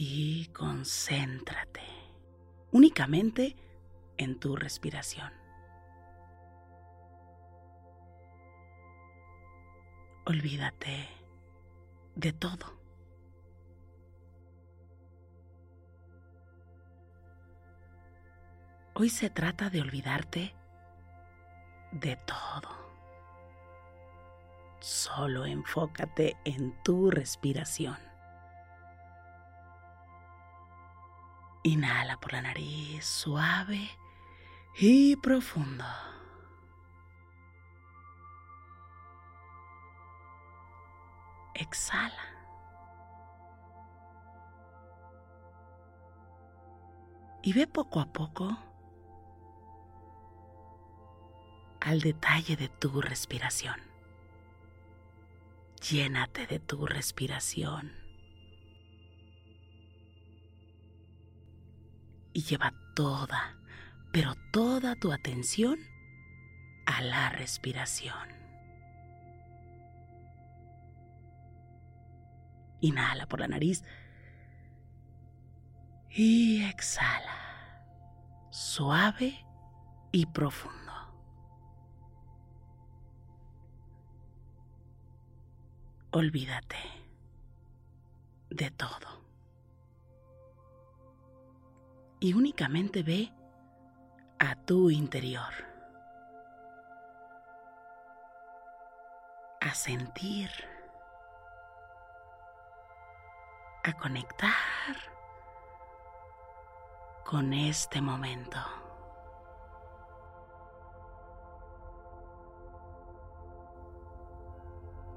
Y concéntrate únicamente en tu respiración. Olvídate de todo. Hoy se trata de olvidarte de todo. Solo enfócate en tu respiración. Inhala por la nariz suave y profundo. Exhala. Y ve poco a poco al detalle de tu respiración. Llénate de tu respiración. Y lleva toda, pero toda tu atención a la respiración. Inhala por la nariz y exhala, suave y profundo. olvídate de todo. Y únicamente ve a tu interior. A sentir. A conectar con este momento.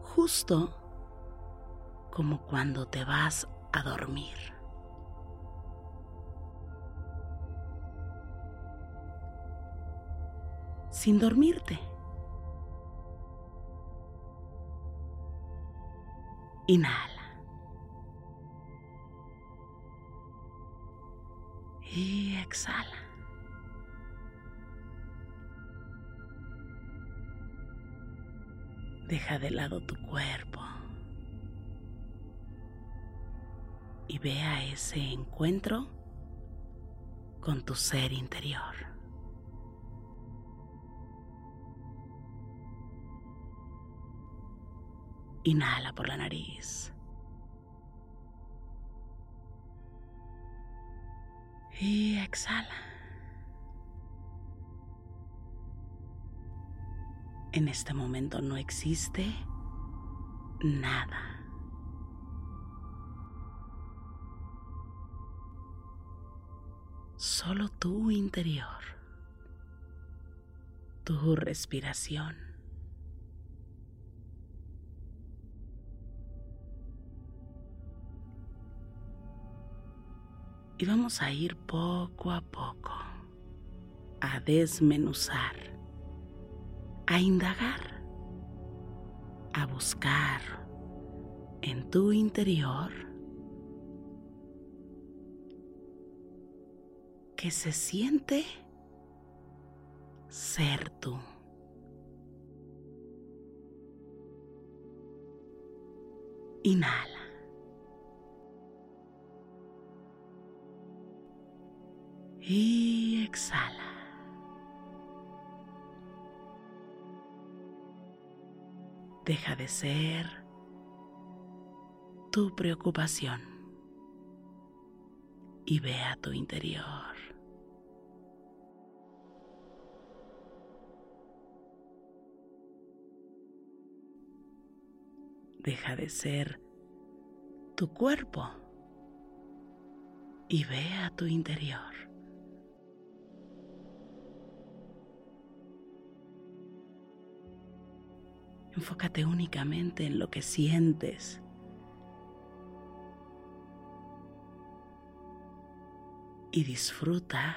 Justo como cuando te vas a dormir. sin dormirte. Inhala. Y exhala. Deja de lado tu cuerpo y ve a ese encuentro con tu ser interior. Inhala por la nariz. Y exhala. En este momento no existe nada. Solo tu interior, tu respiración. Y vamos a ir poco a poco a desmenuzar a indagar, a buscar en tu interior que se siente ser tú. Inhala. Exhala. deja de ser tu preocupación y ve a tu interior. Deja de ser tu cuerpo y ve a tu interior. Enfócate únicamente en lo que sientes. Y disfruta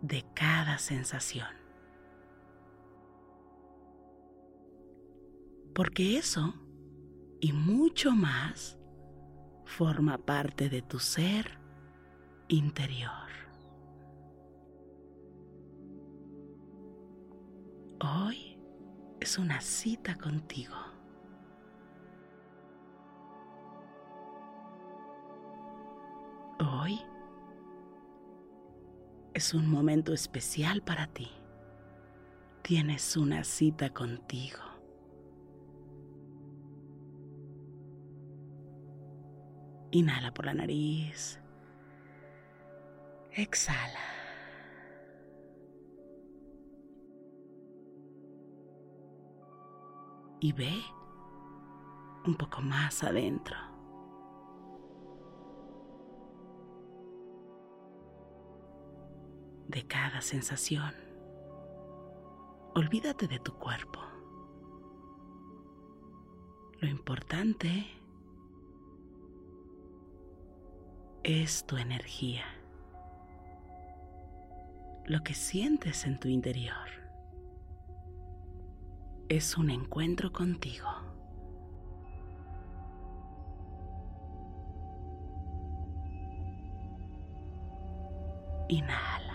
de cada sensación. Porque eso y mucho más forma parte de tu ser interior. Hoy es una cita contigo. Hoy es un momento especial para ti. Tienes una cita contigo. Inhala por la nariz. Exhala. Y ve un poco más adentro. De cada sensación. Olvídate de tu cuerpo. Lo importante es tu energía, lo que sientes en tu interior es un encuentro contigo. Inhala.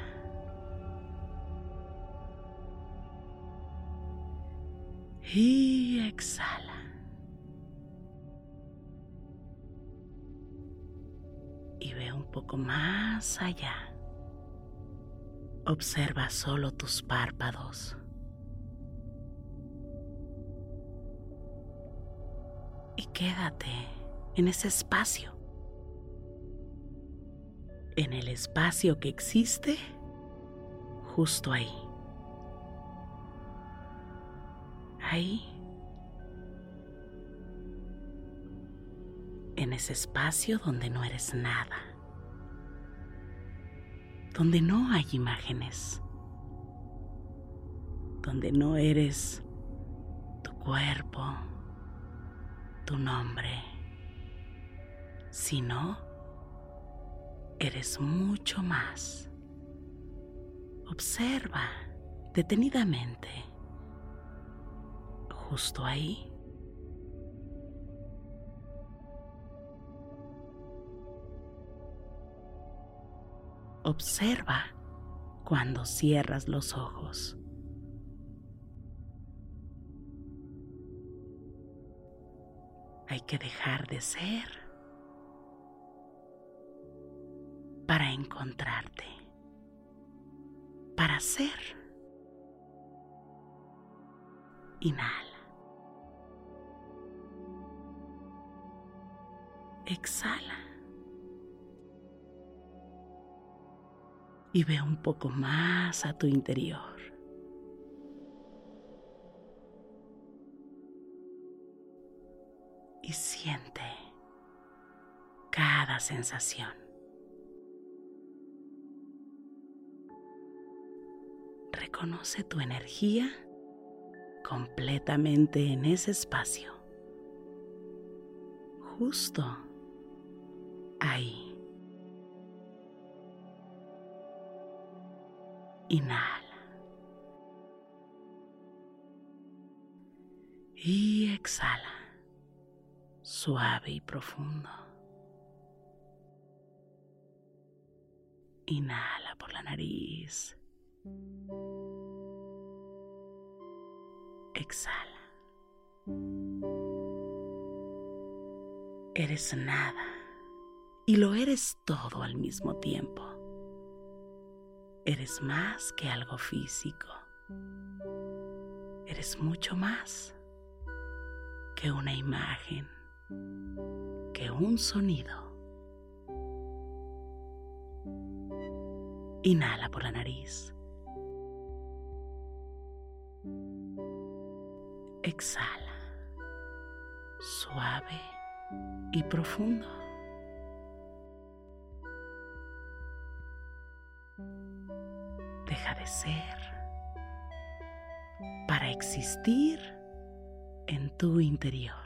Y exhala. Y ve un poco más allá. Observa solo tus párpados. Quédate en ese espacio. En el espacio que existe justo ahí. Ahí. En ese espacio donde no eres nada. Donde no hay imágenes. Donde no eres tu cuerpo tu nombre, sino eres mucho más. Observa detenidamente, justo ahí. Observa cuando cierras los ojos. Hay que dejar de ser para encontrarte, para ser. Inhala. Exhala. Y ve un poco más a tu interior. Siente cada sensación. Reconoce tu energía completamente en ese espacio. Justo ahí. Inhala. Y exhala. Suave y profundo. Inhala por la nariz. Exhala. Eres nada y lo eres todo al mismo tiempo. Eres más que algo físico. Eres mucho más que una imagen, que un sonido. Inhala por la nariz. Exhala, suave y profundo. Deja de ser para existir en tu interior.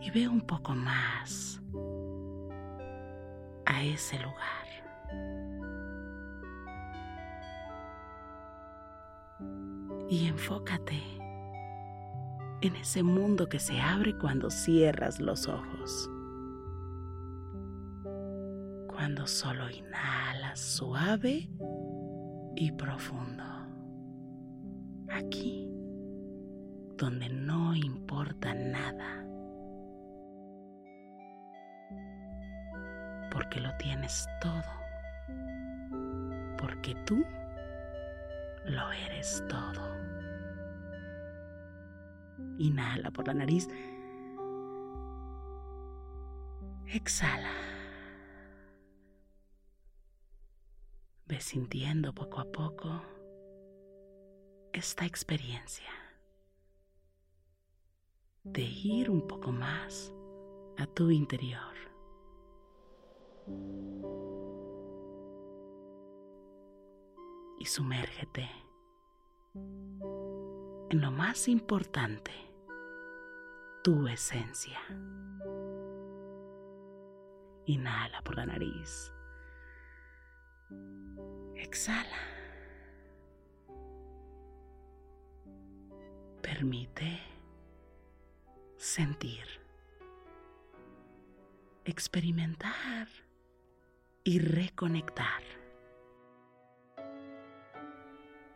Y ve un poco más a ese lugar. Y enfócate en ese mundo que se abre cuando cierras los ojos. Cuando solo inhalas suave y profundo. Aquí, donde no importa nada. Porque lo tienes todo. Porque tú lo eres todo. Inhala por la nariz. Exhala. Ve sintiendo poco a poco esta experiencia de ir un poco más a tu interior. Y sumérgete en lo más importante, tu esencia. Inhala por la nariz. Exhala. Permite sentir, experimentar y reconectar.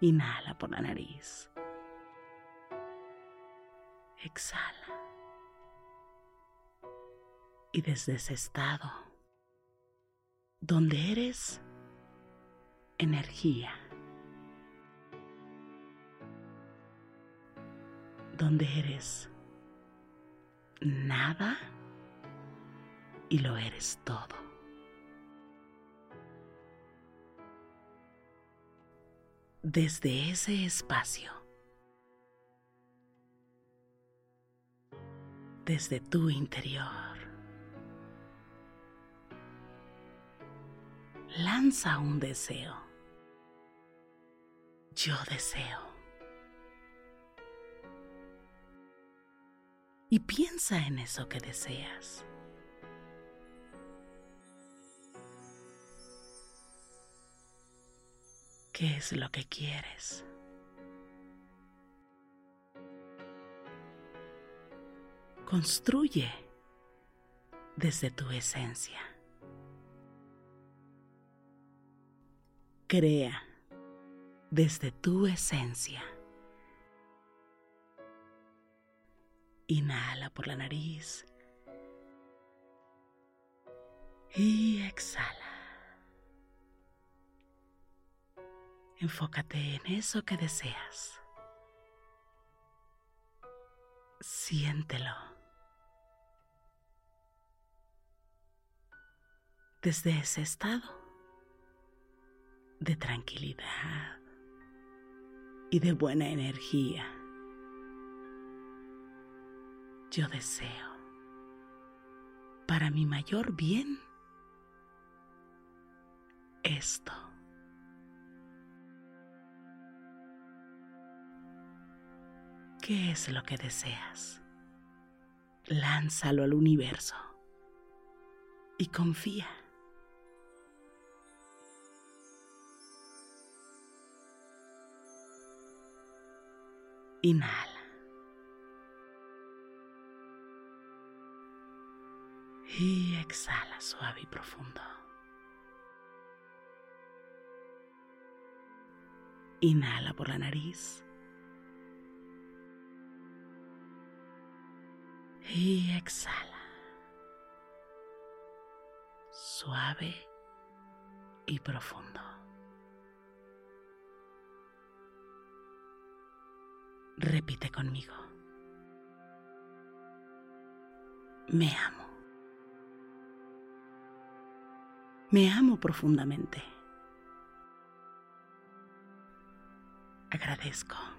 Inhala por la nariz. Exhala. Y desde ese estado, donde eres energía, donde eres nada y lo eres todo. Desde ese espacio, desde tu interior, lanza un deseo. Yo deseo. y piensa en eso que deseas. ¿Qué es lo que quieres? Construye desde tu esencia. Crea desde tu esencia. Inhala por la nariz. Y exhala. Enfócate en eso que deseas. Siéntelo. Desde ese estado de tranquilidad y de buena energía, yo deseo para mi mayor bien esto. ¿Qué es lo que deseas? Lánzalo al universo y confía. Inhala. Y exhala suave y profundo. Inhala por la nariz. Y exhala. Suave y profundo. Repite conmigo. Me amo. Me amo profundamente. Agradezco.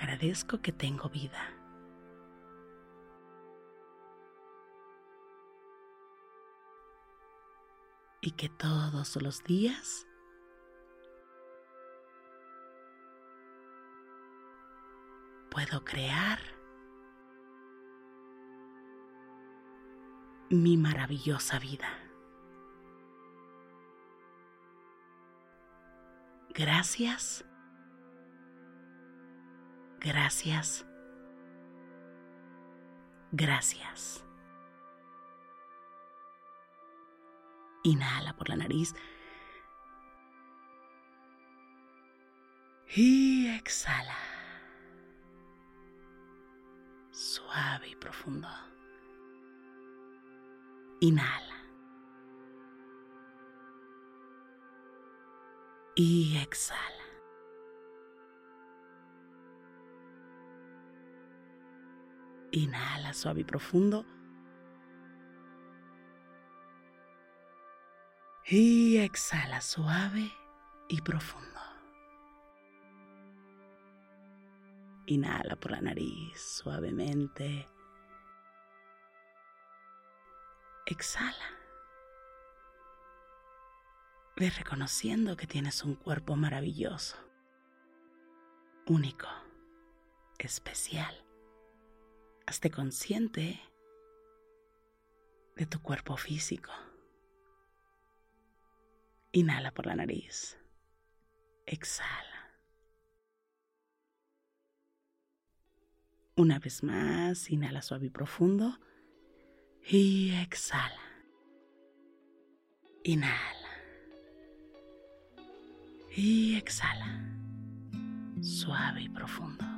Agradezco que tengo vida. Y que todos los días puedo crear mi maravillosa vida. Gracias Gracias. Gracias. Inhala por la nariz. Y exhala. Suave y profundo. Inhala. Y exhala. Inhala suave y profundo. Y exhala suave y profundo. Inhala por la nariz suavemente. Exhala. Ve reconociendo que tienes un cuerpo maravilloso, único, especial Hazte consciente de tu cuerpo físico. Inhala por la nariz. Exhala. Una vez más, inhala suave y profundo. Y exhala. Inhala. Y exhala. Suave y profundo.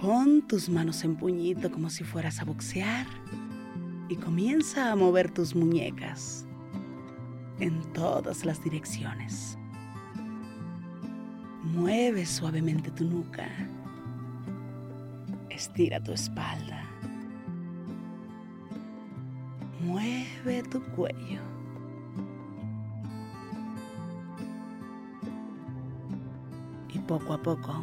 Pon tus manos en puñito como si fueras a boxear y comienza a mover tus muñecas en todas las direcciones. Mueve suavemente tu nuca. Estira tu espalda. Mueve tu cuello. Y poco a poco